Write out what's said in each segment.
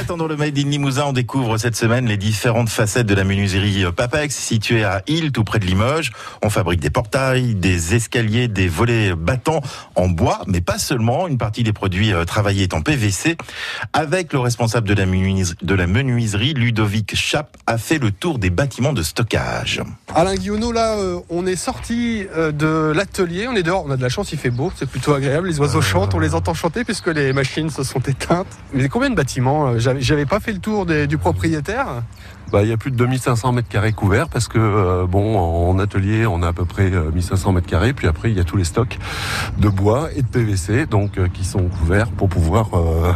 attendant le Made in Limousin, on découvre cette semaine les différentes facettes de la menuiserie Papex, située à Île, tout près de Limoges. On fabrique des portails, des escaliers, des volets battants en bois, mais pas seulement. Une partie des produits euh, travaillés est en PVC. Avec le responsable de la, menuiserie, de la menuiserie Ludovic Chap, a fait le tour des bâtiments de stockage. Alain Guillaumeau, là, euh, on est sorti euh, de l'atelier, on est dehors, on a de la chance, il fait beau, c'est plutôt agréable, les oiseaux chantent, on les entend chanter puisque les machines se sont éteintes. Mais combien de bâtiments euh, J'avais pas fait le tour du propriétaire. Bah, il y a plus de 2500 mètres carrés couverts parce que euh, bon, en atelier, on a à peu près euh, 1500 mètres carrés. Puis après, il y a tous les stocks de bois et de PVC, donc euh, qui sont couverts pour pouvoir euh,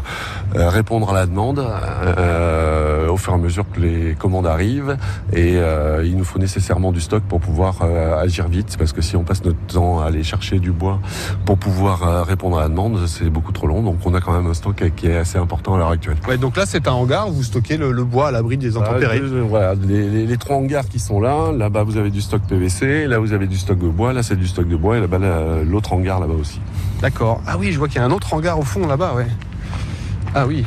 euh, répondre à la demande euh, au fur et à mesure que les commandes arrivent. Et euh, il nous faut nécessairement du stock pour pouvoir euh, agir vite, parce que si on passe notre temps à aller chercher du bois pour pouvoir euh, répondre à la demande, c'est beaucoup trop long. Donc on a quand même un stock qui est assez important à l'heure actuelle. Ouais, donc là, c'est un hangar où vous stockez le, le bois à l'abri des intempéries. Ah, deux, voilà, les, les- les trois hangars qui sont là, là-bas vous avez du stock PVC, là vous avez du stock de bois, là c'est du stock de bois et là-bas là, l'autre hangar là-bas aussi. D'accord. Ah oui, je vois qu'il y a un autre hangar au fond là-bas, ouais. Ah oui.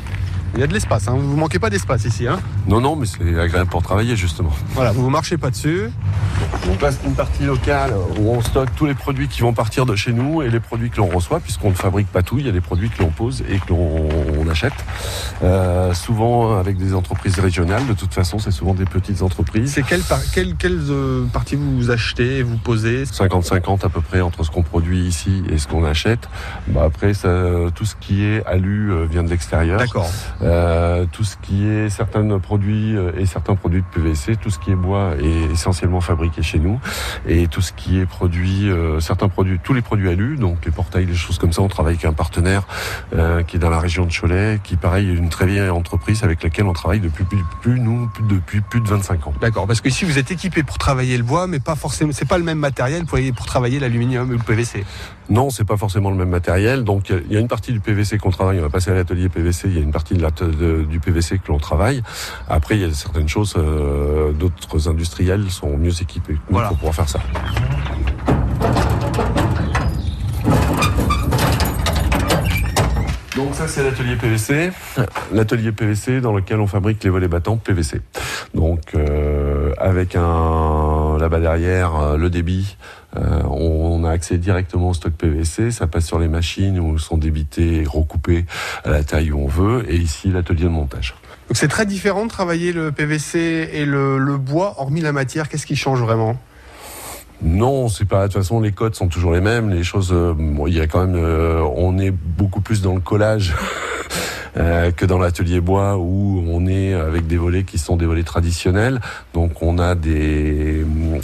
Il y a de l'espace, hein. vous manquez pas d'espace ici. Hein. Non, non, mais c'est agréable pour travailler justement. Voilà, vous marchez pas dessus. Là c'est une partie locale où on stocke tous les produits qui vont partir de chez nous et les produits que l'on reçoit puisqu'on ne fabrique pas tout, il y a des produits que l'on pose et que l'on on achète. Euh, souvent avec des entreprises régionales, de toute façon c'est souvent des petites entreprises. C'est quelle, par- quelle, quelle euh, partie vous achetez, vous posez? 50-50 à peu près entre ce qu'on produit ici et ce qu'on achète. Bah après, ça, tout ce qui est alu euh, vient de l'extérieur. D'accord. Euh, tout ce qui est certains produits euh, et certains produits de PVC, tout ce qui est bois est essentiellement fabriqué chez nous. Et tout ce qui est produit, euh, certains produits, tous les produits alu, donc les portails, les choses comme ça, on travaille avec un partenaire euh, qui est dans la région de Cholet, qui pareil est une très vieille entreprise avec laquelle on travaille depuis plus, plus nous depuis plus de 25 ans. D'accord, parce que ici vous êtes équipé pour travailler le bois, mais pas forcément, c'est pas le même matériel pour, pour travailler l'aluminium ou le PVC. Non, c'est pas forcément le même matériel. Donc il y a une partie du PVC qu'on travaille. On va passer à l'atelier PVC. Il y a une partie de la- de- du PVC que l'on travaille. Après, il y a certaines choses. euh, D'autres industriels sont mieux équipés Voilà. pour pouvoir faire ça. Donc ça c'est l'atelier PVC, l'atelier PVC dans lequel on fabrique les volets battants PVC. Donc euh, avec un là-bas derrière euh, le débit, euh, on, a accès directement au stock PVC, ça passe sur les machines où sont débités et recoupés à la taille où on veut, et ici l'atelier de montage. Donc c'est très différent de travailler le PVC et le bois, hormis la matière, qu'est-ce qui change vraiment? Non, c'est pas. De toute façon, les codes sont toujours les mêmes. Les choses, euh, bon, il y a quand même, euh, on est beaucoup plus dans le collage euh, que dans l'atelier bois où on est avec des volets qui sont des volets traditionnels. Donc, on a des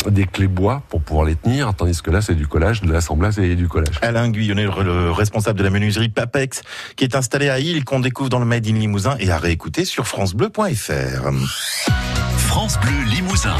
des clés bois pour pouvoir les tenir, tandis que là, c'est du collage, de l'assemblage et du collage. Alain Guyonnet, le le responsable de la menuiserie Papex, qui est installé à Île, qu'on découvre dans le Made in Limousin et à réécouter sur francebleu.fr. France Bleu Limousin.